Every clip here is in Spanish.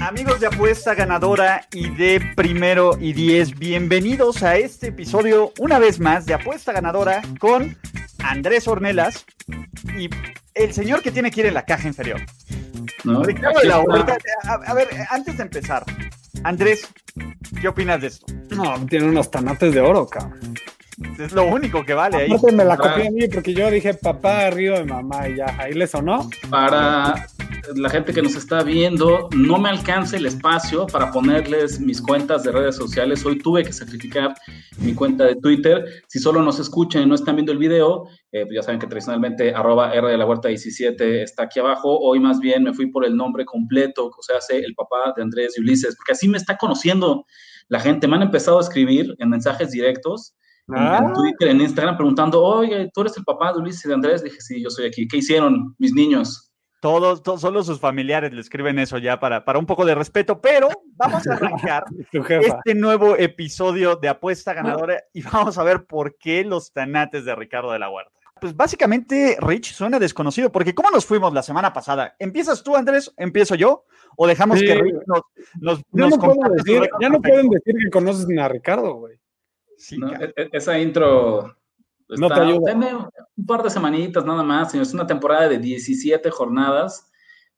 Amigos de Apuesta Ganadora y de Primero y Diez, bienvenidos a este episodio una vez más de Apuesta Ganadora con Andrés Ornelas y el señor que tiene que ir en la caja inferior. ¿no? Ricardo de la Huerta, a, a ver, antes de empezar, Andrés, ¿qué opinas de esto? No, tiene unos tanates de oro, cabrón. Es lo único que vale ahí. Me la copié a mí porque yo dije papá arriba de mamá y ya, ahí le sonó. Para la gente que nos está viendo, no me alcanza el espacio para ponerles mis cuentas de redes sociales. Hoy tuve que sacrificar mi cuenta de Twitter. Si solo nos escuchan y no están viendo el video, eh, pues ya saben que tradicionalmente arroba R de la Huerta 17 está aquí abajo. Hoy más bien me fui por el nombre completo, o sea, hace el papá de Andrés y Ulises, porque así me está conociendo la gente. Me han empezado a escribir en mensajes directos en- Ah. en Twitter, en Instagram, preguntando, oye, ¿tú eres el papá de Ulises y de Andrés? Dije, sí, yo soy aquí. ¿Qué hicieron mis niños? Todos, todos, solo sus familiares le escriben eso ya para, para un poco de respeto, pero vamos a arrancar este nuevo episodio de Apuesta Ganadora y vamos a ver por qué los tanates de Ricardo de la Huerta. Pues básicamente, Rich suena desconocido, porque ¿cómo nos fuimos la semana pasada? ¿Empiezas tú, Andrés? ¿Empiezo yo? ¿O dejamos Sí. que Rich nos, nos, Ya nos no, pueden decir, récord ya no perfecto? pueden decir que conocen a Ricardo, güey. Sí, ¿no? cabrón. E- e- Esa intro No está- te ayuda. denme un par de semanitas nada más, señor. Es una temporada de 17 jornadas,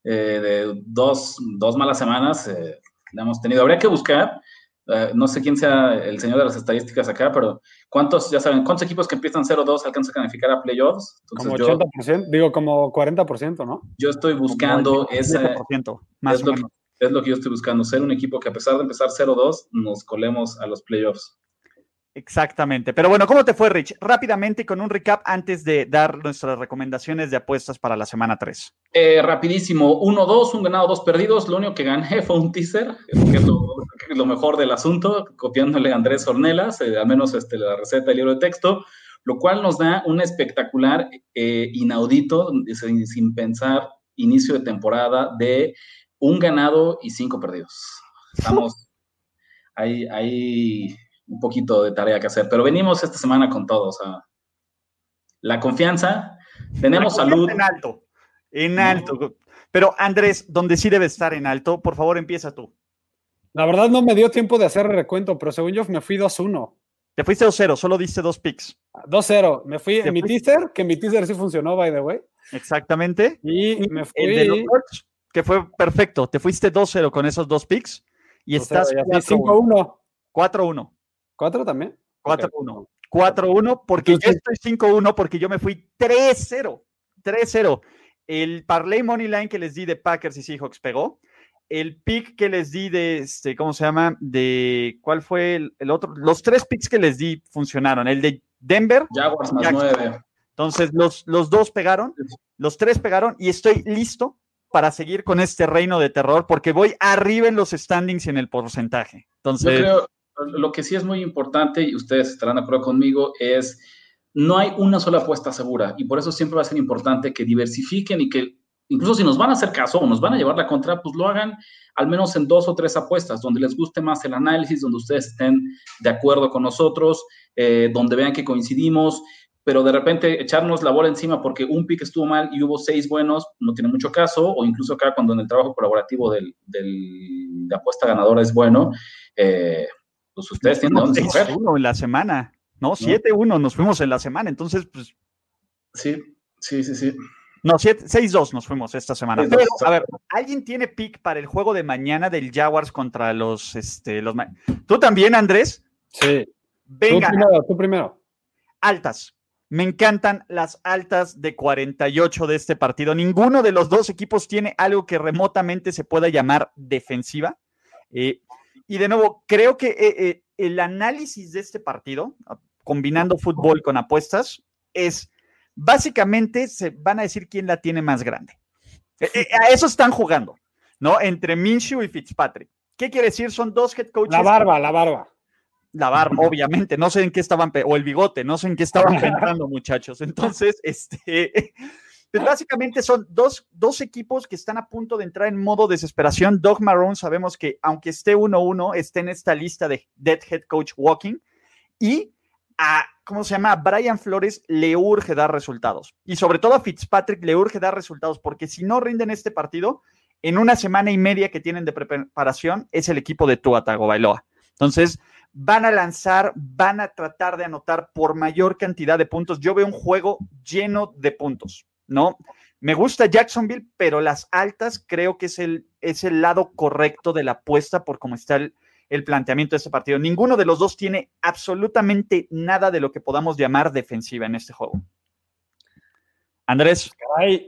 eh, de dos, dos malas semanas eh, la hemos tenido. Habría que buscar, eh, no sé quién sea el señor de las estadísticas acá, pero ¿cuántos, ya saben, cuántos equipos que empiezan 0-2 alcanzan a calificar a playoffs? Como Entonces yo, 80%, digo como 40%, ¿no? yo estoy buscando Como ese, 17%, más es o lo, menos. es lo que yo estoy buscando, ser un equipo que a pesar de empezar 0-2, nos colemos a los playoffs. Exactamente. Pero bueno, ¿cómo te fue, Rich? Rápidamente y con un recap antes de dar nuestras recomendaciones de apuestas para la semana 3. Eh, rapidísimo, 1-2, un ganado, dos perdidos. Lo único que gané fue un teaser, que es lo, que es lo mejor del asunto, copiándole a Andrés Ornelas, eh, al menos este, la receta del libro de texto, lo cual nos da un espectacular, eh, inaudito, sin, sin pensar, inicio de temporada de un ganado y cinco perdidos. Estamos ahí, ahí un poquito de tarea que hacer, pero venimos esta semana con todo, o sea, la confianza, tenemos La salud. confianza En alto. En alto. Pero Andrés, donde sí debe estar en alto, por favor empieza tú. La verdad no me dio tiempo de hacer recuento, pero según yo me fui 2-1. Te fuiste 2-0, solo diste dos picks. 2-0. Me fui en mi teaser, que mi teaser sí funcionó, by the way. Exactamente. Y me fui. El de Colts, que fue perfecto. Te fuiste 2-0 con esos dos picks y 2-0, estás y así 4-1. 5-1. 4-1. ¿4 también? 4-1. 4-1 porque yo estoy 5-1 porque yo me fui 3-0. 3-0. El parlay money line que les di de Packers y Seahawks pegó. El pick que les di de, este, ¿cómo se llama? De, ¿cuál fue el, el otro? Los tres picks que les di funcionaron. El de Denver, Jaguars más Jackson. nueve. entonces los, los dos pegaron, los tres pegaron y estoy listo para seguir con este reino de terror porque voy arriba en los standings y en el porcentaje. Yo Entonces, creo, lo que sí es muy importante, y ustedes estarán de acuerdo conmigo, es no hay una sola apuesta segura, y por eso siempre va a ser importante que diversifiquen y que incluso si nos van a hacer caso o nos van a llevar la contra, pues lo hagan al menos en dos o tres apuestas, donde les guste más el análisis, donde ustedes estén de acuerdo con nosotros, eh, donde vean que coincidimos, pero de repente echarnos la bola encima porque un pick estuvo mal y hubo seis buenos, no tiene mucho caso, o incluso acá cuando en el trabajo colaborativo del, del- de apuesta ganadora es bueno, eh, pues ustedes tienen de dónde escoger. 6-1 en la semana, ¿no? 7-1 nos fuimos en la semana, entonces, pues, Sí, sí, sí, sí. no, 7 6-2 nos fuimos esta semana. 6-2, Pero, a ver, ¿alguien tiene pick para el juego de mañana del Jaguars contra los, este, los... Ma- ¿Tú también, Andrés? Sí. Venga, Tú primero, tú primero. altas. Me encantan las altas de 48 de este partido. Ninguno de los dos equipos tiene algo que remotamente se pueda llamar defensiva. Eh, y de nuevo, creo que eh, eh, el análisis de este partido, ah, combinando fútbol con apuestas, es básicamente se van a decir quién la tiene más grande. Eh, eh, a eso están jugando, ¿no? Entre Minshew y Fitzpatrick. ¿Qué quiere decir? Son dos head coaches. La barba, la barba. La barba, obviamente, no sé en qué estaban, o el bigote, no sé en qué estaban pensando, muchachos. Entonces, este, pues básicamente son dos, dos, equipos que están a punto de entrar en modo desesperación. Doug Marrone sabemos que aunque esté 1-1, está en esta lista de Dead Head Coach Walking y a, ¿cómo se llama? A Brian Flores le urge dar resultados. Y sobre todo a Fitzpatrick le urge dar resultados, porque si no rinden este partido, en una semana y media que tienen de preparación, es el equipo de Tua Tagovailoa. Entonces, van a lanzar, van a tratar de anotar por mayor cantidad de puntos. Yo veo un juego lleno de puntos. ¿No? Me gusta Jacksonville, pero las altas creo que es el, es el lado correcto de la apuesta por cómo está el, planteamiento de este partido. Ninguno de los dos tiene absolutamente nada de lo que podamos llamar defensiva en este juego. Andrés.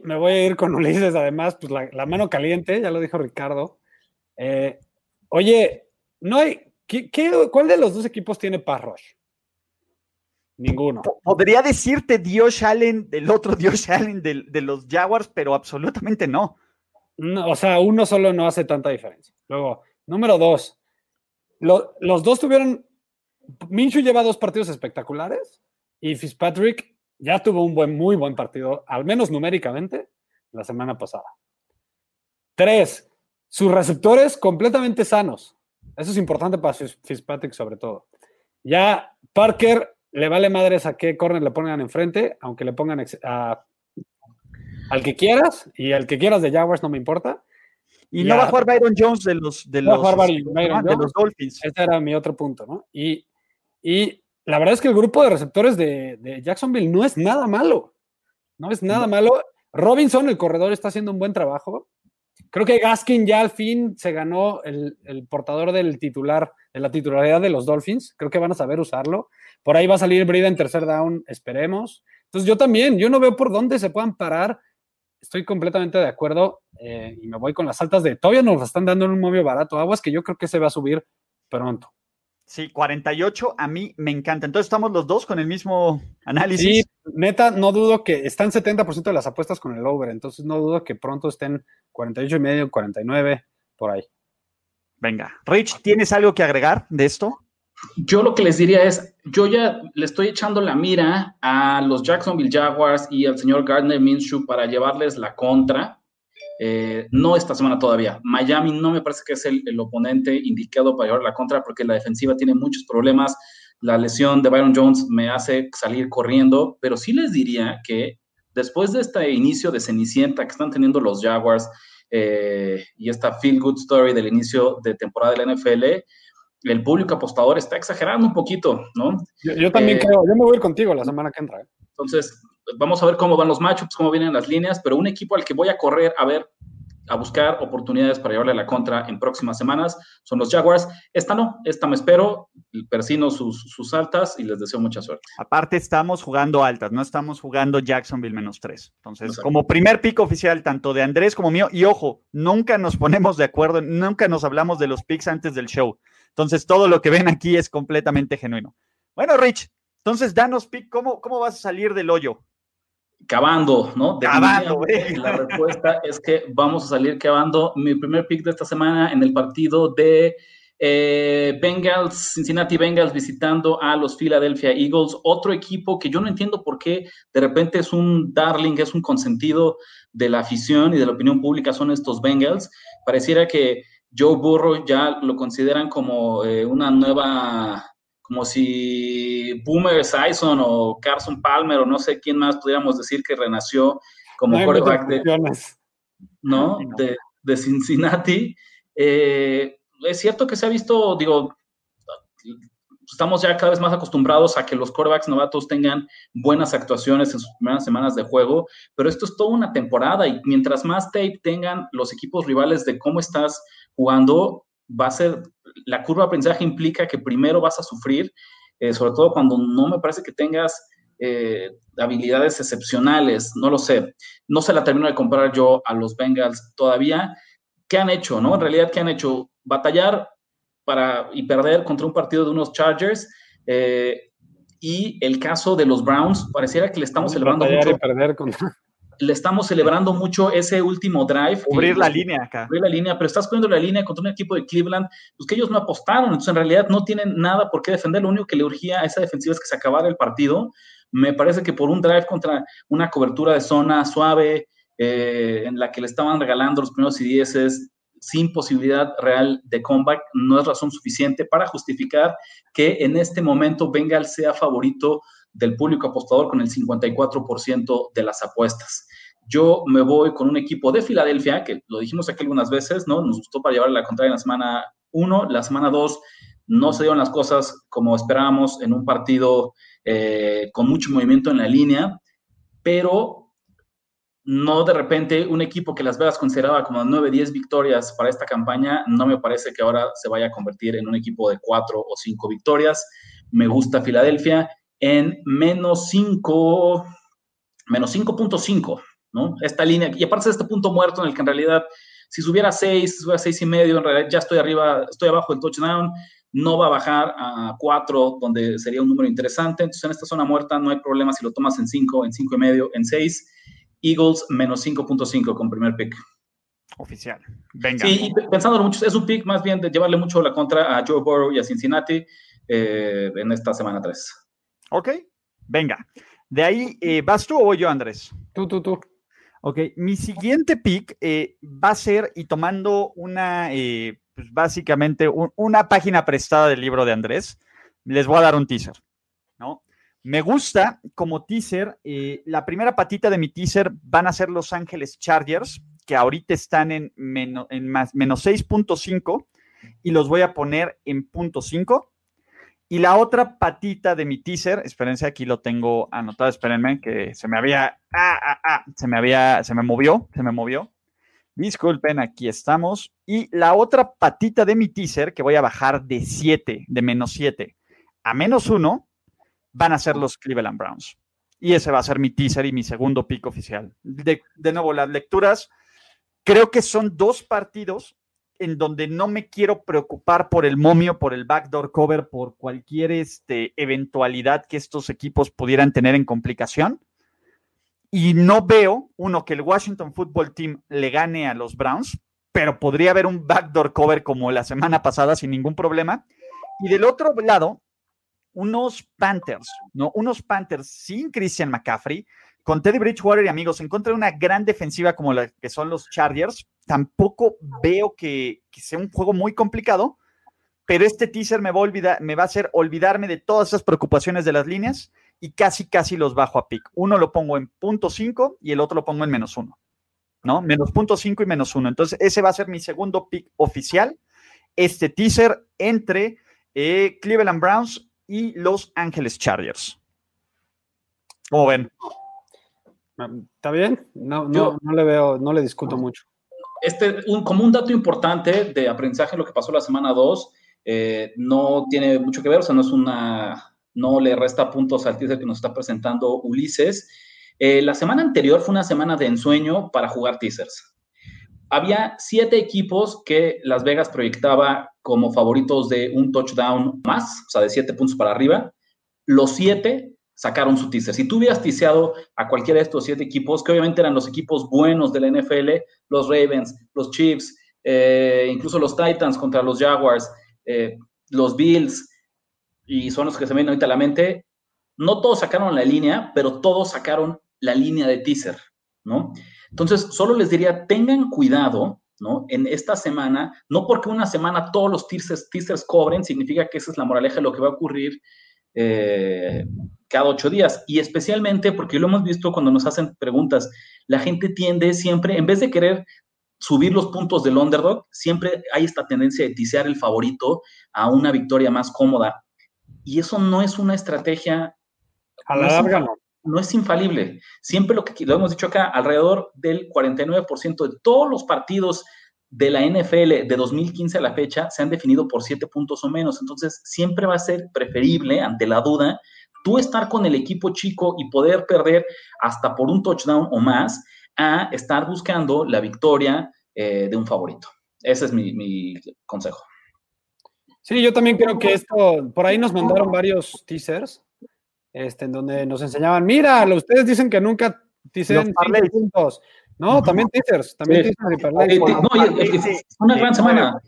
me voy a ir con Ulises, además, pues la, mano caliente, ya lo dijo Ricardo. Eh, oye, no hay. cuál de los dos equipos tiene Parrosh? Ninguno. Podría decirte Dios Allen del otro Dios Allen de, los Jaguars, pero absolutamente no. no. O sea, uno solo no hace tanta diferencia. Luego, número dos, los dos tuvieron. Minshew lleva dos partidos espectaculares y Fitzpatrick ya tuvo un buen, muy buen partido, al menos numéricamente, la semana pasada. Tres, sus receptores completamente sanos. Eso es importante para Fitzpatrick sobre todo. Ya Parker le vale madres a qué corner le pongan enfrente, aunque le pongan a, al que quieras, y al que quieras de Jaguars no me importa. Y, no va a jugar Byron Jones de los, de los, de los Dolphins. Ese era mi otro punto, ¿no? Y, y la verdad es que el grupo de receptores de, Jacksonville no es nada malo. No es nada malo. Robinson, el corredor, está haciendo un buen trabajo. Creo que Gaskin ya al fin se ganó el, el portador del titular, de la titularidad de los Dolphins. Creo que van a saber usarlo. Por ahí va a salir Brida en tercer down, esperemos. Entonces yo también, yo no veo por dónde se puedan parar. Estoy completamente de acuerdo eh, y me voy con las altas de todavía nos están dando en un móvil barato. Aguas que yo creo que se va a subir pronto. Sí, 48 a mí me encanta. Entonces estamos los dos con el mismo análisis. Sí, neta, no dudo que están 70% de las apuestas con el over, entonces no dudo que pronto estén 48 y medio, 49, por ahí. Venga, Rich, ¿tienes algo que agregar de esto? Yo lo que les diría es, yo ya le estoy echando la mira a los Jacksonville Jaguars y al señor Gardner Minshew para llevarles la contra. Eh, no esta semana todavía. Miami no me parece que es el, oponente indicado para llevar la contra porque la defensiva tiene muchos problemas. La lesión de Byron Jones me hace salir corriendo, pero sí les diría que después de este inicio de Cenicienta que están teniendo los Jaguars eh, y esta feel good story del inicio de temporada de la NFL, el público apostador está exagerando un poquito, ¿no? Yo, también eh, creo, yo me voy a ir contigo la semana que entra. ¿eh? Entonces, vamos a ver cómo van los matchups, cómo vienen las líneas, pero un equipo al que voy a correr a ver, a buscar oportunidades para llevarle la contra en próximas semanas son los Jaguars. Esta no, esta me espero, persino sus, sus altas y les deseo mucha suerte. Aparte, estamos jugando altas, no estamos jugando Jacksonville menos tres. Entonces, como primer pico oficial, tanto de Andrés como mío, y ojo, nunca nos ponemos de acuerdo, nunca nos hablamos de los picks antes del show. Entonces, todo lo que ven aquí es completamente genuino. Bueno, Rich, entonces danos pick, ¿cómo, cómo vas a salir del hoyo? Cavando, ¿no? Cavando, La respuesta es que vamos a salir cavando. Mi primer pick de esta semana en el partido de eh, Bengals, Cincinnati Bengals visitando a los Philadelphia Eagles, otro equipo que yo no entiendo por qué de repente es un darling, es un consentido de la afición y de la opinión pública, son estos Bengals. Pareciera que Joe Burrow ya lo consideran como eh, una nueva, como si Boomer Sison o Carson Palmer o no sé quién más pudiéramos decir que renació como quarterback de, ¿no? de, Cincinnati. Eh, es cierto que se ha visto, digo, estamos ya cada vez más acostumbrados a que los quarterbacks novatos tengan buenas actuaciones en sus primeras semanas de juego, pero esto es toda una temporada y mientras más tape tengan los equipos rivales de cómo estás jugando, va a ser, la curva de aprendizaje implica que primero vas a sufrir, eh, sobre todo cuando no me parece que tengas eh, habilidades excepcionales, no lo sé, no se la termino de comprar yo a los Bengals todavía. ¿Qué han hecho, no? En realidad, ¿qué han hecho? Batallar para, y perder contra un partido de unos Chargers. Eh, y el caso de los Browns, pareciera que le estamos celebrando mucho. perder contra le estamos celebrando mucho ese último drive. Cubrir la línea acá. Cubrir la línea, pero estás cubriendo la línea contra un equipo de Cleveland, pues que ellos no apostaron, entonces en realidad no tienen nada por qué defender, lo único que le urgía a esa defensiva es que se acabara el partido. Me parece que por un drive contra una cobertura de zona suave, eh, en la que le estaban regalando los primeros y dieces, sin posibilidad real de comeback, no es razón suficiente para justificar que en este momento Bengal sea favorito del público apostador con el 54% de las apuestas. Yo me voy con un equipo de Filadelfia, que lo dijimos aquí algunas veces, ¿no? Nos gustó para llevar la contraria en la semana 1, la semana 2 no se dieron las cosas como esperábamos en un partido eh, con mucho movimiento en la línea, pero no de repente un equipo que Las Vegas consideraba como 9, 10 victorias para esta campaña, no me parece que ahora se vaya a convertir en un equipo de 4 o 5 victorias. Me gusta Filadelfia en menos 5, menos 5.5, ¿no? Esta línea, y aparte de este punto muerto en el que en realidad, si subiera 6, si subiera 6 y medio, en realidad ya estoy arriba, estoy abajo del touchdown, no va a bajar a 4, donde sería un número interesante. Entonces, en esta zona muerta no hay problema si lo tomas en 5, en 5 y medio, en 6. Eagles menos 5.5 con primer pick. Oficial. Venga. Sí, y pensando mucho, es un pick más bien de llevarle mucho la contra a Joe Burrow y a Cincinnati eh, en esta semana 3. Ok, venga. De ahí, eh, ¿vas tú o voy yo, Andrés? Tú, tú, tú. Ok, mi siguiente pick eh, va a ser, y tomando una, pues básicamente, una página prestada del libro de Andrés, les voy a dar un teaser, ¿no? Me gusta como teaser, eh, la primera patita de mi teaser van a ser Los Ángeles Chargers, que ahorita están en, menos, en más, menos 6.5 y los voy a poner en punto 5. Y la otra patita de mi teaser, espérense, aquí lo tengo anotado, espérenme, que se me había, ah, ah, ah, se me había, se me movió, se me movió. Disculpen, aquí estamos. Y la otra patita de mi teaser, que voy a bajar de 7, de menos 7 a menos 1, van a ser los Cleveland Browns. Y ese va a ser mi teaser y mi segundo pick oficial. De, nuevo, las lecturas, creo que son dos partidos en donde no me quiero preocupar por el momio, por el backdoor cover, por cualquier este, eventualidad que estos equipos pudieran tener en complicación. Y no veo, uno, que el Washington Football Team le gane a los Browns, pero podría haber un backdoor cover como la semana pasada sin ningún problema. Y del otro lado, unos Panthers, ¿no? Unos Panthers sin Christian McCaffrey, con Teddy Bridgewater y amigos, en contra de una gran defensiva como la que son los Chargers, tampoco veo que, sea un juego muy complicado, pero este teaser me va, a olvidar, me va a hacer olvidarme de todas esas preocupaciones de las líneas y casi, casi los bajo a pick. Uno lo pongo en punto 5 y el otro lo pongo en menos uno, ¿no? Menos punto 5 y menos uno. Entonces, ese va a ser mi segundo pick oficial. Este teaser entre eh, Cleveland Browns y Los Ángeles Chargers. ¿Cómo ven? ¿Está bien? No, no, no le veo, no le discuto mucho. Este, un, como un dato importante de aprendizaje, lo que pasó la semana 2, eh, no tiene mucho que ver, o sea, no es una, no le resta puntos al teaser que nos está presentando Ulises. Eh, la semana anterior fue una semana de ensueño para jugar teasers. Había siete equipos que Las Vegas proyectaba como favoritos de un touchdown más, o sea, de siete puntos para arriba. Los siete sacaron su teaser. Si tú hubieras tiseado a cualquiera de estos siete equipos, que obviamente eran los equipos buenos de la NFL, los Ravens, los Chiefs, eh, incluso los Titans contra los Jaguars, eh, los Bills, y son los que se ven ahorita a la mente, no todos sacaron la línea, pero todos sacaron la línea de teaser, ¿no? Entonces, solo les diría, tengan cuidado ¿no? En esta semana, no porque una semana todos los teasers, cobren, significa que esa es la moraleja de lo que va a ocurrir eh, cada ocho días. Y especialmente porque lo hemos visto cuando nos hacen preguntas, la gente tiende siempre, en vez de querer subir los puntos del underdog, siempre hay esta tendencia de tisear el favorito a una victoria más cómoda. Y eso no es una estrategia. A la larga no no es infalible. Siempre lo que lo hemos dicho acá, alrededor del 49% de todos los partidos de la NFL de 2015 a la fecha se han definido por siete puntos o menos. Entonces, siempre va a ser preferible, ante la duda, tú estar con el equipo chico y poder perder hasta por un touchdown o más, a estar buscando la victoria eh, de un favorito. Ese es mi, mi consejo. Sí, yo también creo que esto, por ahí nos mandaron varios teasers este, en donde nos enseñaban, mira, ustedes dicen que nunca Dicen puntos. No, también teasers, también teasers y parlays. No, una gran semana.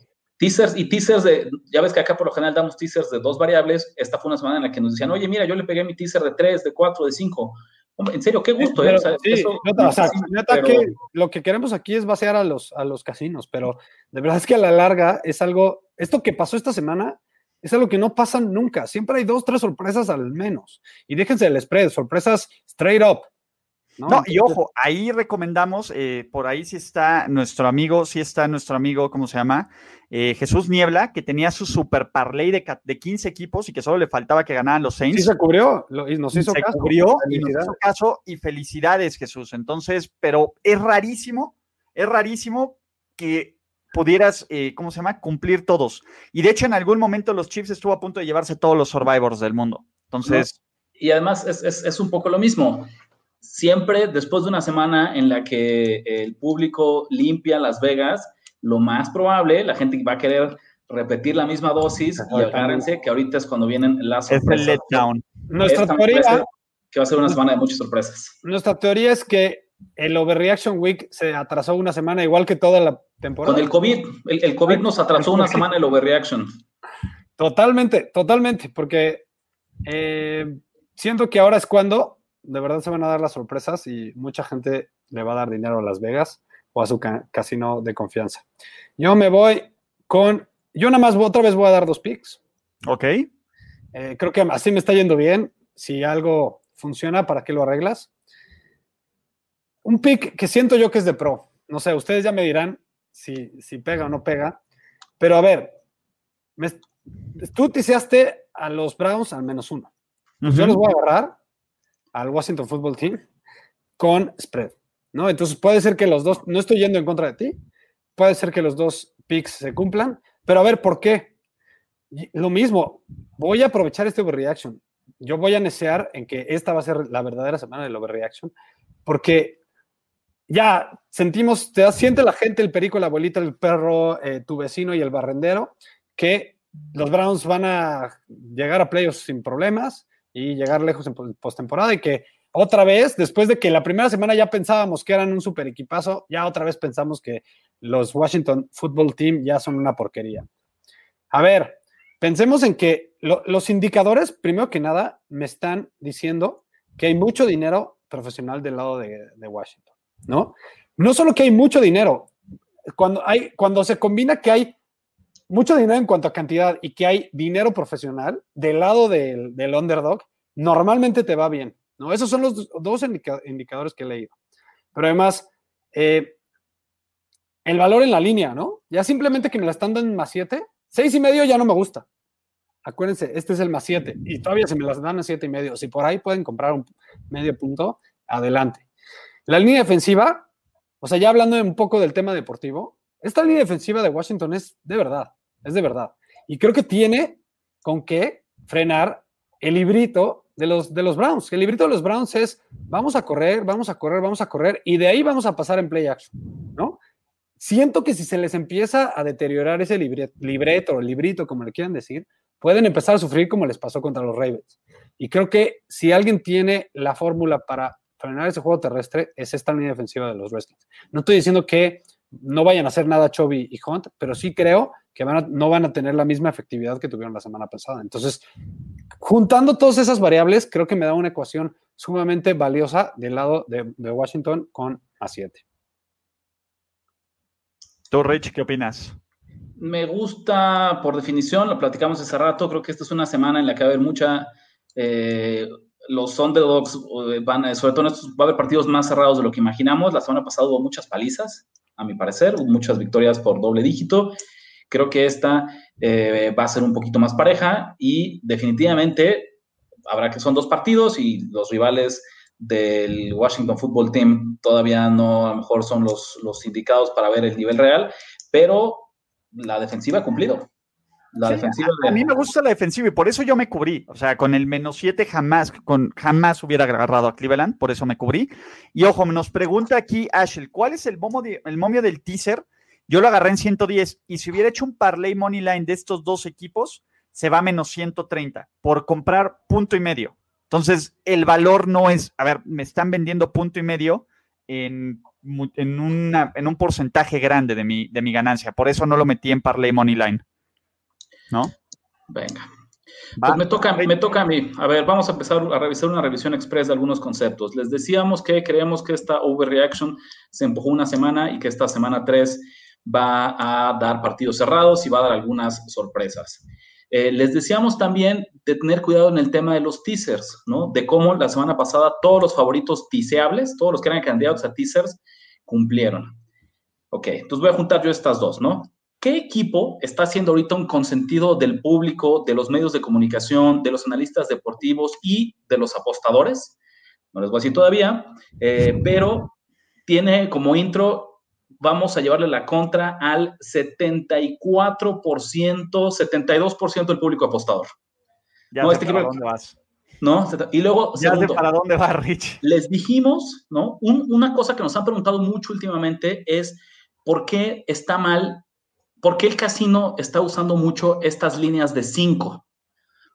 Teasers y teasers de, ya ves que acá por lo general damos teasers de dos variables. Esta fue una semana en la que nos decían, oye, mira, yo le pegué mi teaser de tres, de cuatro, de cinco. En serio, qué gusto. ¿eh? lo que queremos aquí es vaciar a los, a los casinos, pero de verdad es que a la larga es algo, esto que pasó esta semana es algo que no pasa nunca. Siempre hay dos, tres sorpresas al menos. Y déjense el spread, sorpresas straight up. No, y ojo, ahí recomendamos, eh, por ahí sí está nuestro amigo, sí está nuestro amigo, ¿cómo se llama? Eh, Jesús Niebla, que tenía su super parlay de, de 15 equipos y que solo le faltaba que ganaran los Saints. Sí se cubrió, y nos hizo se caso. Cubrió y nos hizo caso y felicidades, Jesús. Entonces, pero es rarísimo, es rarísimo que pudieras, eh, ¿cómo se llama? Cumplir todos. Y de hecho, en algún momento los Chiefs estuvo a punto de llevarse todos los Survivors del mundo. Entonces... Y además es, es, es un poco lo mismo siempre después de una semana en la que el público limpia Las Vegas, lo más probable, la gente va a querer repetir la misma dosis y agárrense que ahorita es cuando vienen las sorpresas. Es letdown. Nuestra teoría que va a ser una semana de muchas sorpresas. Nuestra teoría es que el Overreaction Week se atrasó una semana igual que toda la temporada. Con el COVID, el, COVID nos atrasó una semana el Overreaction. Totalmente, totalmente, porque eh, siento que ahora es cuando de verdad se van a dar las sorpresas y mucha gente le va a dar dinero a Las Vegas o a su casino de confianza. Yo me voy con, yo nada más otra vez voy a dar dos picks. Ok. Eh, creo que así me está yendo bien. Si algo funciona, ¿para qué lo arreglas? Un pick que siento yo que es de pro. No sé, ustedes ya me dirán si, si pega o no pega. Pero a ver, me, tú tiseaste a los Browns al menos uno. Yo los voy a agarrar al Washington Football Team con spread, ¿no? Entonces puede ser que los dos, no estoy yendo en contra de ti, puede ser que los dos picks se cumplan, pero a ver, ¿por qué? Lo mismo, voy a aprovechar este overreaction. Yo voy a desear en que esta va a ser la verdadera semana del overreaction, porque ya sentimos, te siente la gente, el perico, la abuelita, el perro, eh, tu vecino y el barrendero, que los Browns van a llegar a playoffs sin problemas, y llegar lejos en postemporada y que otra vez, después de que la primera semana ya pensábamos que eran un super equipazo, ya otra vez pensamos que los Washington Football Team ya son una porquería. A ver, pensemos en que los indicadores, primero que nada, me están diciendo que hay mucho dinero profesional del lado de, Washington, ¿no? No solo que hay mucho dinero, cuando, hay, cuando se combina que hay mucho dinero en cuanto a cantidad y que hay dinero profesional del lado del, underdog, normalmente te va bien. ¿no? Esos son los dos indicadores que he leído. Pero además, eh, el valor en la línea, ¿no? Ya simplemente que me la están dando en más 7, 6 y medio ya no me gusta. Acuérdense, este es el más 7 y todavía se me las dan a 7 y medio. Si por ahí pueden comprar un medio punto, adelante. La línea defensiva, o sea, ya hablando un poco del tema deportivo, esta línea defensiva de Washington es de verdad es de verdad. Y creo que tiene con qué frenar el librito de los, de los Browns. El librito de los Browns es, vamos a correr, vamos a correr, vamos a correr, y de ahí vamos a pasar en play action, ¿no? Siento que si se les empieza a deteriorar ese libreto, librito, como le quieran decir, pueden empezar a sufrir como les pasó contra los Ravens. Y creo que si alguien tiene la fórmula para frenar ese juego terrestre, es esta línea defensiva de los Wrestlers. No estoy diciendo que no vayan a hacer nada Chovy y Hunt, pero sí creo que no van a tener la misma efectividad que tuvieron la semana pasada. Entonces, juntando todas esas variables, creo que me da una ecuación sumamente valiosa del lado de, Washington con A7. Tú, Rich, ¿qué opinas? Me gusta, por definición, lo platicamos hace rato, creo que esta es una semana en la que va a haber mucha... Eh, los underdogs eh, van, sobre todo en estos, va a haber partidos más cerrados de lo que imaginamos. La semana pasada hubo muchas palizas, a mi parecer, muchas victorias por doble dígito. Creo que esta eh, va a ser un poquito más pareja y definitivamente habrá que son dos partidos y los rivales del Washington Football Team todavía no a lo mejor son los, los indicados para ver el nivel real, pero la defensiva ha cumplido. La defensiva a, mí me gusta la defensiva y por eso yo me cubrí. O sea, con el menos 7 jamás, con, jamás hubiera agarrado a Cleveland, por eso me cubrí. Y ojo, nos pregunta aquí Ashel, ¿cuál es el, el momio del teaser? Yo lo agarré en 110 y si hubiera hecho un parlay money line de estos dos equipos, se va a menos 130 por comprar punto y medio. Entonces, el valor no es, a ver, me están vendiendo punto y medio en, en, un porcentaje grande de mi, de mi ganancia. Por eso no lo metí en Parlay Money Line. ¿No? Venga. Pues me toca, me toca a mí. A ver, vamos a empezar a revisar una revisión express de algunos conceptos. Les decíamos que creemos que esta overreaction se empujó una semana y que esta semana 3 va a dar partidos cerrados y va a dar algunas sorpresas. Eh, les decíamos también de tener cuidado en el tema de los teasers, ¿no? De cómo la semana pasada todos los favoritos tiseables, todos los que eran candidatos a teasers, cumplieron. Ok, entonces voy a juntar yo estas dos, ¿no? ¿Qué equipo está haciendo ahorita un consentido del público, de los medios de comunicación, de los analistas deportivos y de los apostadores? No les voy a decir todavía, eh, pero tiene como intro vamos a llevarle la contra al 74%, 72% del público apostador. Ya no, este para dónde vas. ¿no? Y luego, ya sé para dónde va Rich. Les dijimos, ¿no? una cosa que nos han preguntado mucho últimamente es por qué está mal, por qué el casino está usando mucho estas líneas de 5,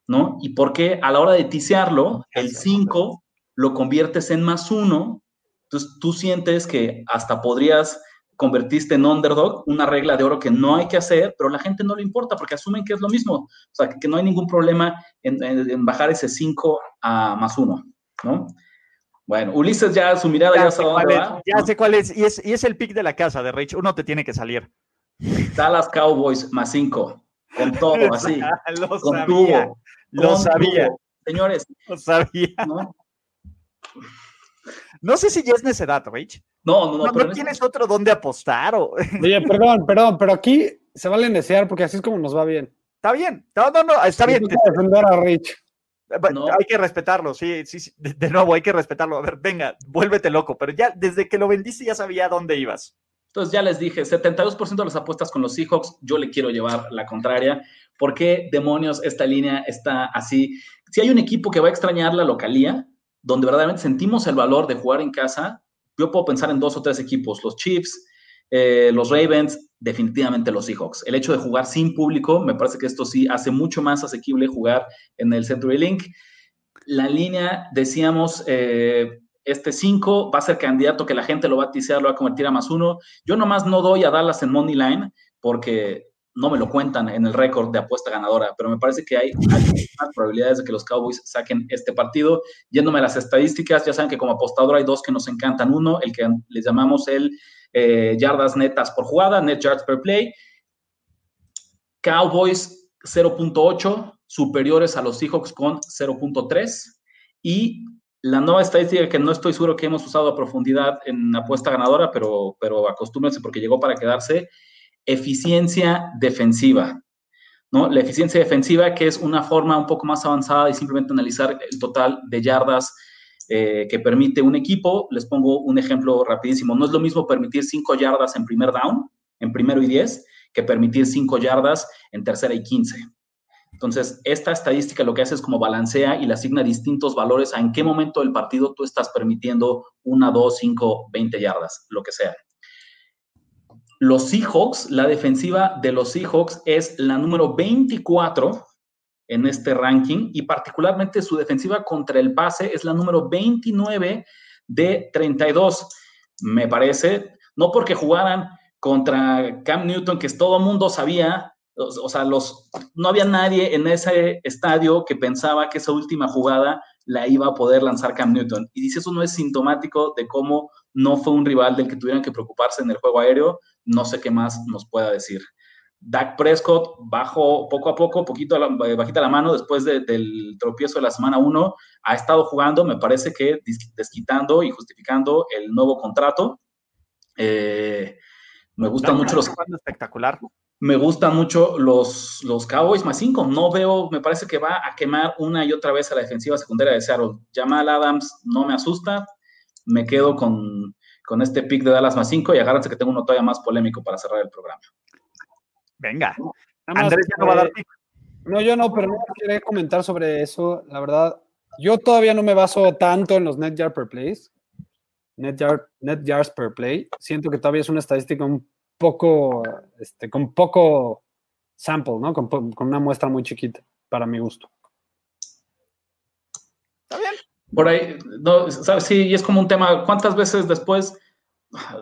¿no? Y por qué a la hora de tisearlo, el 5 lo conviertes en más 1, entonces tú sientes que hasta podrías convertiste en underdog, una regla de oro que no hay que hacer, pero la gente no le importa porque asumen que es lo mismo. O sea, que, no hay ningún problema en, bajar ese 5 a más 1, ¿no? Bueno, Ulises ya su mirada ya, sabe dónde va. Ya sé cuál es y, es, y es el pick de la casa de Rich. Uno te tiene que salir. Dallas Cowboys más 5, con todo, así. lo con sabía, tubo, lo sabía. Señores. Lo sabía. ¿no? no sé si ya es necedad, Rich. No, no, no. ¿No, tienes otro donde apostar? O... Oye, perdón, perdón, pero aquí se vale desear porque así es como nos va bien. Está bien. No, no, no, está bien. defender a Rich. Hay que respetarlo, sí, sí, sí, de nuevo, hay que respetarlo. A ver, venga, vuélvete loco, pero ya desde que lo vendiste ya sabía dónde ibas. Entonces ya les dije, 72% de las apuestas con los Seahawks, yo le quiero llevar la contraria. ¿Por qué demonios esta línea está así? Si hay un equipo que va a extrañar la localía, donde verdaderamente sentimos el valor de jugar en casa, yo puedo pensar en dos o tres equipos, los Chiefs, eh, los Ravens, definitivamente los Seahawks. El hecho de jugar sin público, me parece que esto sí hace mucho más asequible jugar en el Century Link. La línea, decíamos, eh, este 5 va a ser candidato que la gente lo va a tisear, lo va a convertir a más uno. Yo nomás no doy a Dallas en Money Line porque no me lo cuentan en el récord de apuesta ganadora, pero me parece que hay, más probabilidades de que los Cowboys saquen este partido. Yéndome a las estadísticas, ya saben que como apostador hay dos que nos encantan. Uno, el que les llamamos el eh, yardas netas por jugada, net yards per play. Cowboys 0.8, superiores a los Seahawks con 0.3. Y la nueva estadística que no estoy seguro que hemos usado a profundidad en apuesta ganadora, pero, pero acostúmbrense porque llegó para quedarse, eficiencia defensiva. ¿no? La eficiencia defensiva, que es una forma un poco más avanzada de simplemente analizar el total de yardas eh, que permite un equipo. Les pongo un ejemplo rapidísimo. No es lo mismo permitir 5 yardas en primer down, en primero y 10, que permitir 5 yardas en tercera y 15. Entonces, esta estadística lo que hace es como balancea y le asigna distintos valores a en qué momento del partido tú estás permitiendo una, dos, cinco, 20 yardas, lo que sea. Los Seahawks, la defensiva de los Seahawks es la número 24 en este ranking y particularmente su defensiva contra el pase es la número 29 de 32. Me parece, no porque jugaran contra Cam Newton, que todo mundo sabía, o, sea, los, no había nadie en ese estadio que pensaba que esa última jugada la iba a poder lanzar Cam Newton. Y dice, eso no es sintomático de cómo no fue un rival del que tuvieran que preocuparse en el juego aéreo, no sé qué más nos pueda decir. Dak Prescott bajó poco a poco, poquito eh, bajita la mano después del tropiezo de la semana 1, ha estado jugando, me parece que desquitando y justificando el nuevo contrato. Eh, me gustan mucho los... Espectacular. Me gustan mucho los, los Cowboys más 5. No veo, me parece que va a quemar una y otra vez a la defensiva secundaria de Seattle. Jamal Adams no me asusta. Me quedo con, con este pick de Dallas más 5 y agárrense que tengo uno todavía más polémico para cerrar el programa. Venga. Andrés ya no va a dar pick. No, yo no, pero no quería comentar sobre eso. La verdad, yo todavía no me baso tanto en los net yard per plays. Net, net yards per play. Siento que todavía es una estadística un poco, este, con poco sample, ¿no? Con, con una muestra muy chiquita, para mi gusto. Está bien. Por ahí, no, ¿sabes? Sí, y es como un tema, ¿cuántas veces después?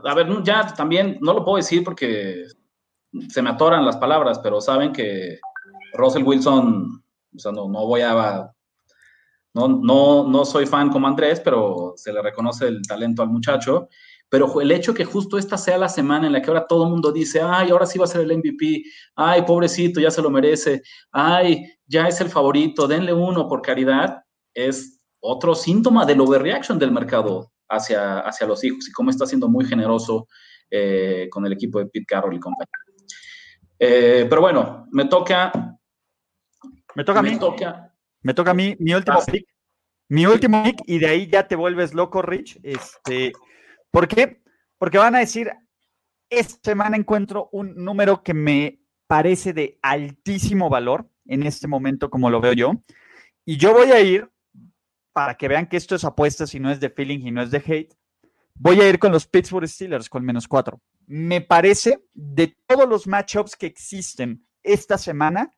A ver, ya también, no lo puedo decir porque se me atoran las palabras, pero saben que Russell Wilson, o sea, no, no voy a no, no, no soy fan como Andrés, pero se le reconoce el talento al muchacho. Pero el hecho que justo esta sea la semana en la que ahora todo el mundo dice, ay, ahora sí va a ser el MVP, ay, pobrecito, ya se lo merece, ay, ya es el favorito, denle uno por caridad, es otro síntoma del overreaction del mercado hacia, hacia los hijos y cómo está siendo muy generoso eh, con el equipo de Pete Carroll y compañía. Eh, pero bueno, me toca. Me toca a mí. Me toca a mí, mi último pick. Mi último pick, y de ahí ya te vuelves loco, Rich. Este, ¿Por qué? Porque van a decir, esta semana encuentro un número que me parece de altísimo valor en este momento, como lo veo yo. Y yo voy a ir, para que vean que esto es apuesta, si no es de feeling y no es de hate, voy a ir con los Pittsburgh Steelers con menos cuatro. Me parece, de todos los matchups que existen esta semana,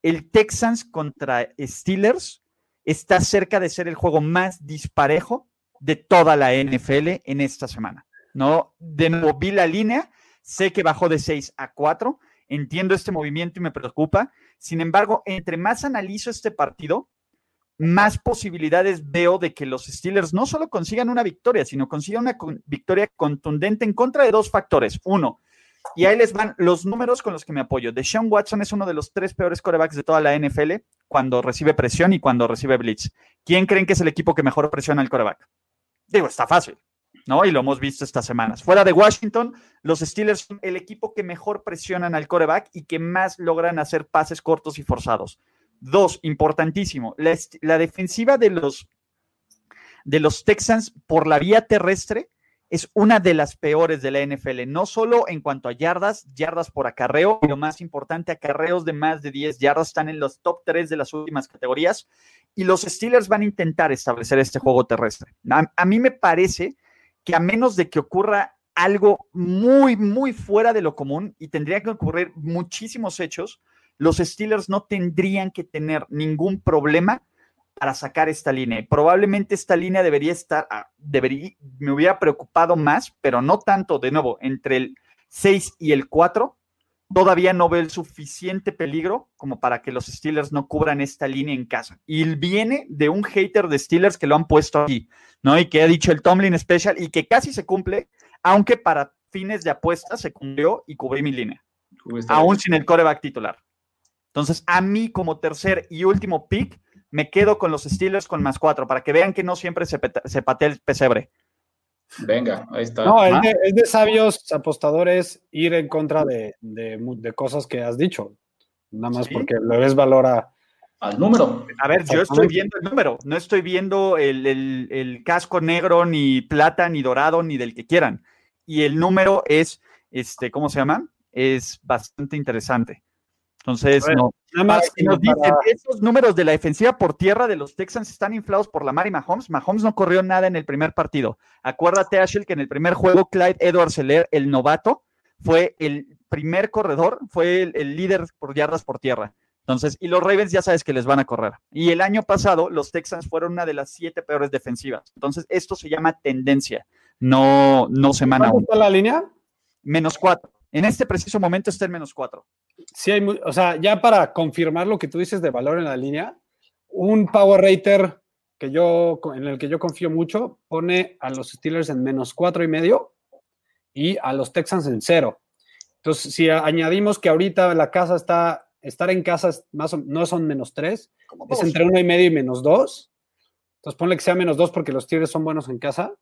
el Texans contra Steelers está cerca de ser el juego más disparejo de toda la NFL en esta semana. ¿no? De nuevo, vi la línea, sé que bajó de 6 a 4, entiendo este movimiento y me preocupa. Sin embargo, entre más analizo este partido, más posibilidades veo de que los Steelers no solo consigan una victoria, sino consigan una victoria contundente en contra de dos factores. Uno, y ahí les van los números con los que me apoyo. Deshaun Watson es uno de los tres peores corebacks de toda la NFL cuando recibe presión y cuando recibe blitz. ¿Quién creen que es el equipo que mejor presiona al coreback? Digo, está fácil, ¿no? Y lo hemos visto estas semanas. Fuera de Washington, los Steelers son el equipo que mejor presionan al coreback y que más logran hacer pases cortos y forzados. Dos, importantísimo, la, la defensiva de los, de los Texans por la vía terrestre es una de las peores de la NFL, no solo en cuanto a yardas, yardas por acarreo, lo más importante, acarreos de más de 10 yardas están en los top 3 de las últimas categorías, y los Steelers van a intentar establecer este juego terrestre. A, a mí me parece que a menos de que ocurra algo muy, muy fuera de lo común, y tendría que ocurrir muchísimos hechos, los Steelers no tendrían que tener ningún problema para sacar esta línea. Probablemente esta línea debería estar, ah, debería, me hubiera preocupado más, pero no tanto, de nuevo, entre el 6 y el 4, todavía no veo el suficiente peligro como para que los Steelers no cubran esta línea en casa. Y viene de un hater de Steelers que lo han puesto aquí, ¿no? Y que ha dicho el Tomlin Special y que casi se cumple, aunque para fines de apuesta se cumplió y cubrí mi línea, aún sin el coreback titular. Entonces, a mí como tercer y último pick, me quedo con los Steelers con más cuatro, para que vean que no siempre se, patea el pesebre. Venga, ahí está. No, es de, sabios apostadores ir en contra de, cosas que has dicho. Nada más porque le ves valor al número. A ver, yo estoy viendo el número, no estoy viendo el, el, casco negro, ni plata, ni dorado, ni del que quieran. Y el número es, este, ¿cómo se llama? Es bastante interesante. Entonces, no. Nada más nos dicen, esos números de la defensiva por tierra de los Texans están inflados por la Mari Mahomes. Mahomes no corrió nada en el primer partido. Acuérdate, Ashel, que en el primer juego, Clyde Edwards Seller, el novato, fue el primer corredor, fue el, líder por yardas por tierra. Entonces, y los Ravens ya sabes que les van a correr. Y el año pasado, los Texans fueron una de las siete peores defensivas. Entonces, esto se llama tendencia, no, no semana. ¿Cuánto está la línea? Menos cuatro. En este preciso momento está en menos cuatro. Sí, hay, o sea, ya para confirmar lo que tú dices de valor en la línea, un Power Rater que yo, en el que yo confío mucho pone a los Steelers en menos cuatro y medio y a los Texans en cero. Entonces, si añadimos que ahorita la casa está, estar en casa más no son menos tres, es entre uno y medio y menos dos. Entonces, ponle que sea menos dos porque los Steelers son buenos en casa.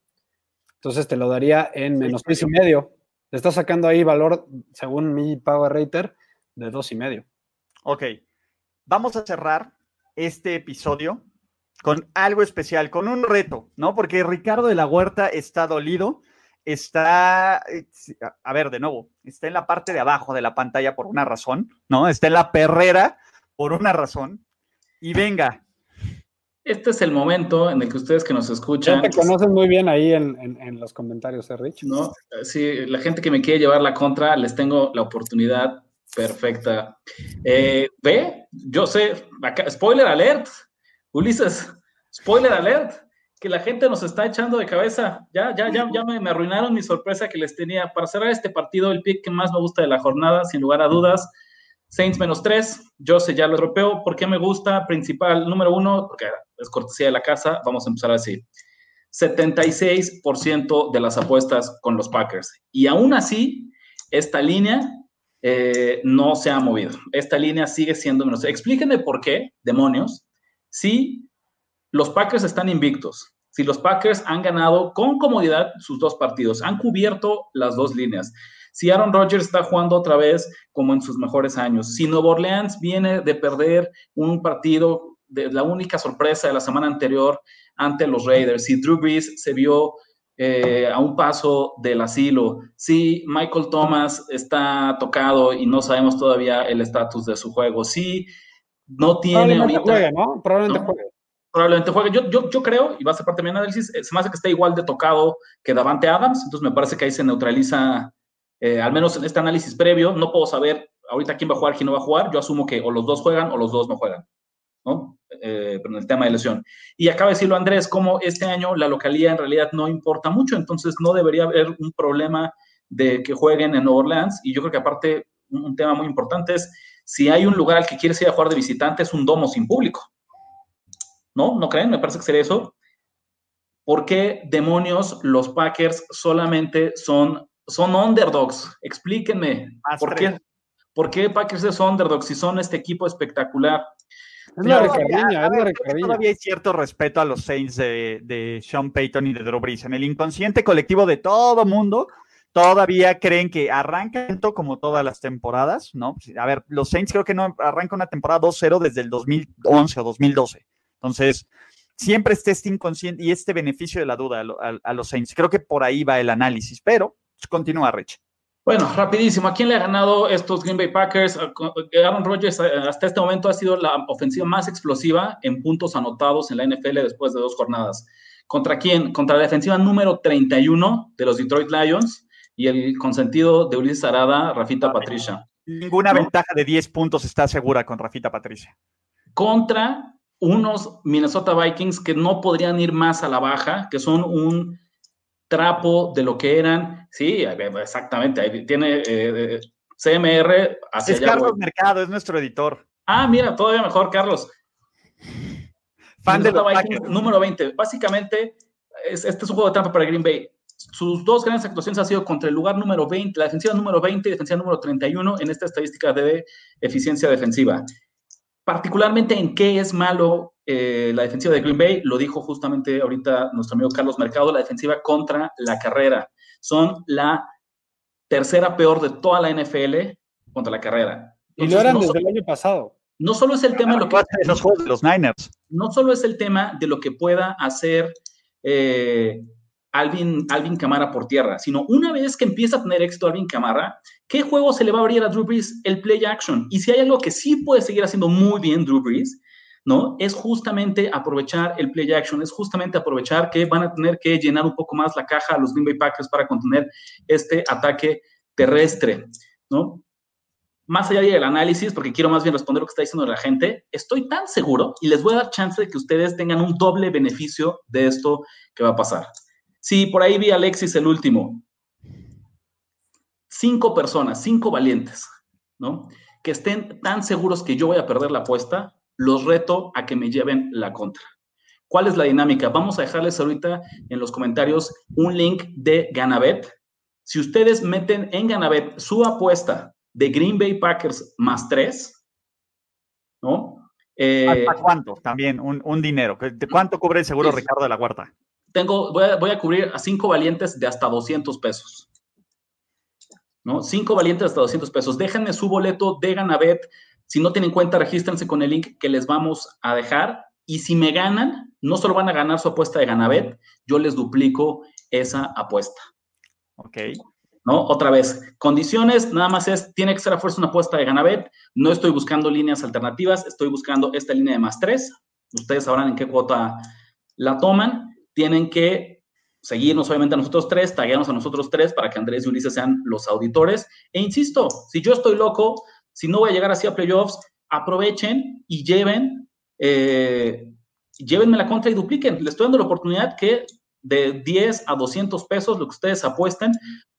Entonces, te lo daría en menos tres y medio. Le está sacando ahí valor, según mi Power Rater, de dos y medio. Ok. Vamos a cerrar este episodio con algo especial, con un reto, ¿no? Porque Ricardo de la Huerta está dolido, está, a ver, de nuevo, está en la parte de abajo de la pantalla por una razón, ¿no? Está en la perrera por una razón. Y venga, este es el momento en el que ustedes que nos escuchan. te conocen muy bien ahí en, los comentarios, ¿eh, Rich? No, sí, la gente que me quiere llevar la contra, les tengo la oportunidad perfecta. Eh, ve, yo sé, spoiler alert, Ulises, spoiler alert. que la gente nos está echando de cabeza. Ya, ya, ya, ya me, me, arruinaron mi sorpresa que les tenía. Para cerrar este partido, el pick que más me gusta de la jornada, sin lugar a dudas, Saints menos tres. Yo sé ya lo europeo. ¿Por qué me gusta? Principal, número uno, porque es cortesía de la casa. Vamos a empezar así. 76% de las apuestas con los Packers. Y aún así, esta línea eh, no se ha movido. Esta línea sigue siendo menos. Explíquenme por qué, demonios, si los Packers están invictos, si los Packers han ganado con comodidad sus dos partidos, han cubierto las dos líneas, si Aaron Rodgers está jugando otra vez como en sus mejores años, si Nuevo Orleans viene de perder un partido de la única sorpresa de la semana anterior ante los Raiders, si Drew Brees se vio eh, a un paso del asilo, si Michael Thomas está tocado y no sabemos todavía el estatus de su juego, si no tiene ahorita... ¿no? Probablemente juegue probablemente juegue. Yo, yo, yo, creo, y va a ser parte de mi análisis, eh, se me hace que está igual de tocado que Davante Adams, entonces me parece que ahí se neutraliza, eh, al menos en este análisis previo, no puedo saber ahorita quién va a jugar, quién no va a jugar, yo asumo que o los dos juegan o los dos no juegan, ¿no? Eh, pero en el tema de lesión. Y acaba de decirlo Andrés, como este año la localidad en realidad no importa mucho, entonces no debería haber un problema de que jueguen en Nueva Orleans, y yo creo que aparte un tema muy importante es si hay un lugar al que quieres ir a jugar de visitante, es un domo sin público. ¿No? ¿No creen? Me parece que sería eso. ¿Por qué demonios los Packers solamente son, son underdogs? Explíquenme. ¿Por qué, ¿Por qué Packers es underdogs si son este equipo espectacular? Es la todavía, todavía hay cierto respeto a los Saints de, de, Sean Payton y de Drew Brees. En el inconsciente colectivo de todo mundo, todavía creen que arrancan como todas las temporadas, ¿no? A ver, los Saints creo que no arrancan una temporada 2-0 desde el 2011 o 2012. Entonces, siempre esté este inconsciente y este beneficio de la duda a, los Saints. Creo que por ahí va el análisis, pero pues, continúa, Rich. Bueno, rapidísimo. ¿A quién le ha ganado estos Green Bay Packers? Aaron Rodgers eh, hasta este momento ha sido la ofensiva más explosiva en puntos anotados en la NFL después de dos jornadas. ¿Contra quién? Contra la defensiva número 31 de los Detroit Lions y el consentido de Ulises Arada, Rafita Patricia. Ninguna ventaja de 10 puntos está segura con Rafita Patricia. Contra unos Minnesota Vikings que no podrían ir más a la baja, que son un trapo de lo que eran. Sí, exactamente. Ahí tiene eh, CMR hacia Es Carlos Mercado, es nuestro editor. Ah, mira, todavía mejor, Carlos. Fan de Vikings, número 20. Básicamente, este es un juego de trampa para Green Bay. Sus dos grandes actuaciones han sido contra el lugar número 20, la defensiva número 20 y defensiva número 31 en esta estadística de eficiencia defensiva particularmente en qué es malo eh, la defensiva de Green Bay, lo dijo justamente ahorita nuestro amigo Carlos Mercado, la defensiva contra la carrera. Son la tercera peor de toda la NFL contra la carrera. y lo eran desde el año pasado. No solo es el tema de lo que... Los juegos de los Niners. No solo es el tema de lo que pueda hacer eh, Alvin, Alvin Camara por tierra, sino una vez que empieza a tener éxito Alvin Camara, ¿qué juego se le va a abrir a Drew Brees? El play action. Y si hay algo que sí puede seguir haciendo muy bien Drew Brees, ¿no? Es justamente aprovechar el play action, es justamente aprovechar que van a tener que llenar un poco más la caja a los Green Bay Packers para contener este ataque terrestre, ¿no? Más allá del análisis, porque quiero más bien responder lo que está diciendo la gente, estoy tan seguro y les voy a dar chance de que ustedes tengan un doble beneficio de esto que va a pasar. Sí, por ahí vi a Alexis el último. Cinco personas, cinco valientes, ¿no? Que estén tan seguros que yo voy a perder la apuesta, los reto a que me lleven la contra. ¿Cuál es la dinámica? Vamos a dejarles ahorita en los comentarios un link de Ganabet. Si ustedes meten en Ganabet su apuesta de Green Bay Packers más tres, ¿no? Eh, cuánto? También, un, dinero. ¿Cuánto cubre el seguro Ricardo de la Huerta? tengo, voy a, cubrir a cinco valientes de hasta 200 pesos. ¿No? Cinco valientes de hasta 200 pesos. Déjenme su boleto de Ganabet. Si no tienen cuenta, regístrense con el link que les vamos a dejar. Y si me ganan, no solo van a ganar su apuesta de Ganabet, yo les duplico esa apuesta. Ok. ¿No? Otra vez, condiciones, nada más es, tiene que ser a fuerza una apuesta de Ganabet. No estoy buscando líneas alternativas, estoy buscando esta línea de más tres. Ustedes sabrán en qué cuota la toman tienen que seguirnos obviamente a nosotros tres, taguearnos a nosotros tres para que Andrés y Ulises sean los auditores. E insisto, si yo estoy loco, si no voy a llegar así a playoffs, aprovechen y lleven, eh, llévenme la contra y dupliquen. Les estoy dando la oportunidad que de 10 a 200 pesos, lo que ustedes apuesten,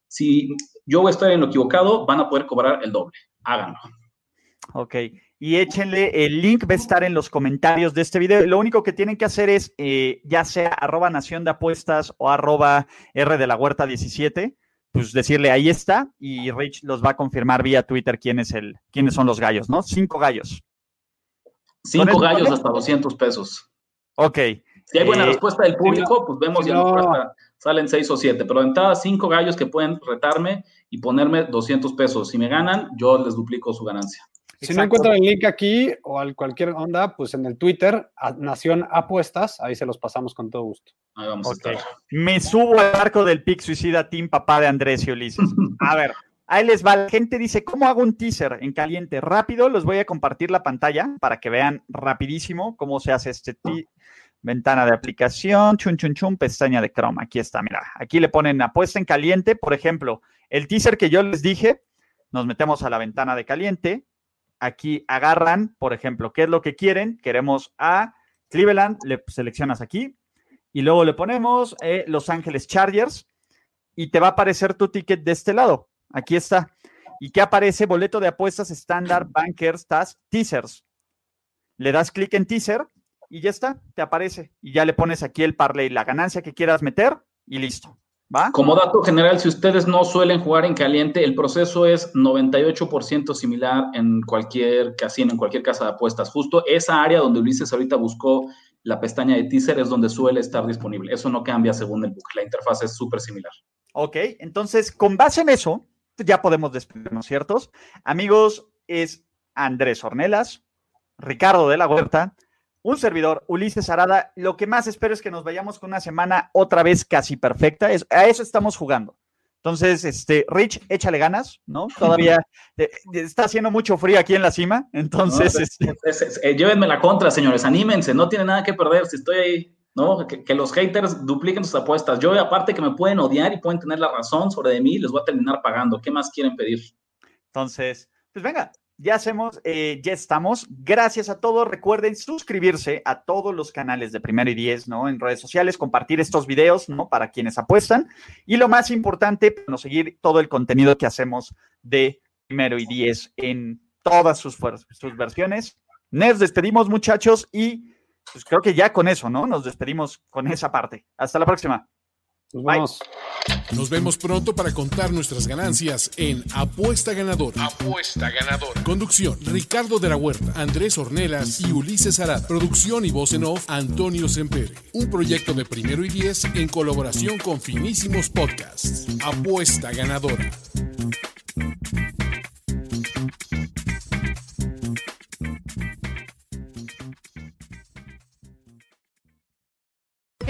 si yo voy a estar en lo equivocado, van a poder cobrar el doble. Háganlo. Ok. Y échenle, el link va a estar en los comentarios de este video. Lo único que tienen que hacer es, eh, ya sea arroba nación de apuestas o arroba R de la Huerta 17, pues decirle ahí está y Rich los va a confirmar vía Twitter quién es el, quiénes son los gallos, ¿no? Cinco gallos. Cinco gallos hasta 200 pesos. Ok. Si hay buena eh, respuesta del público, pues vemos si la salen seis o siete. Pero de entrada, cinco gallos que pueden retarme y ponerme 200 pesos. Si me ganan, yo les duplico su ganancia. Si no encuentran el link aquí o al cualquier onda, pues en el Twitter, Nación Apuestas, ahí se los pasamos con todo gusto. Ahí vamos a estar. Me subo al arco del Pic Suicida Team Papá de Andrés y Ulises. A ver, ahí les va. La gente dice, ¿cómo hago un teaser en caliente? Rápido, les voy a compartir la pantalla para que vean rapidísimo cómo se hace este Ventana de aplicación, chun, chun, chun, pestaña de Chrome. Aquí está, mira. Aquí le ponen apuesta en caliente. Por ejemplo, el teaser que yo les dije, nos metemos a la ventana de caliente. Aquí agarran, por ejemplo, qué es lo que quieren. Queremos a Cleveland, le seleccionas aquí. Y luego le ponemos eh, Los Ángeles Chargers. Y te va a aparecer tu ticket de este lado. Aquí está. ¿Y qué aparece? Boleto de apuestas estándar, bankers, task, teasers. Le das clic en teaser y ya está, te aparece. Y ya le pones aquí el parlay, la ganancia que quieras meter y listo. ¿Va? Como dato general, si ustedes no suelen jugar en caliente, el proceso es 98% similar en cualquier casino, en cualquier casa de apuestas. Justo esa área donde Ulises ahorita buscó la pestaña de teaser es donde suele estar disponible. Eso no cambia según el book. La interfaz es súper similar. Ok, entonces con base en eso, ya podemos despedirnos, ¿ciertos? Amigos, es Andrés Ornelas, Ricardo de la Huerta, un servidor, Ulises Arada. Lo que más espero es que nos vayamos con una semana otra vez casi perfecta. a eso estamos jugando. Entonces, este, Rich, échale ganas, ¿no? Todavía está haciendo mucho frío aquí en la cima, entonces... este... Eh, llévenme la contra, señores, anímense, no tiene nada que perder, si estoy ahí, ¿no? Que, que, los haters dupliquen sus apuestas. Yo, aparte que me pueden odiar y pueden tener la razón sobre de mí, les voy a terminar pagando. ¿Qué más quieren pedir? Entonces, pues venga, ya hacemos, eh, ya estamos. Gracias a todos. Recuerden suscribirse a todos los canales de Primero y Diez, ¿no? En redes sociales, compartir estos videos, ¿no? Para quienes apuestan. Y lo más importante, no seguir todo el contenido que hacemos de Primero y Diez en todas sus, sus versiones. Nos despedimos, muchachos, y pues creo que ya con eso, ¿no? Nos despedimos con esa parte. Hasta la próxima. Nos vemos. Nos vemos pronto para contar nuestras ganancias en Apuesta Ganadora. Apuesta Ganadora. Conducción: Ricardo de la Huerta, Andrés Ornelas y Ulises Arad. Producción y voz en off: Antonio Sempere. Un proyecto de primero y diez en colaboración con Finísimos Podcasts. Apuesta Ganadora.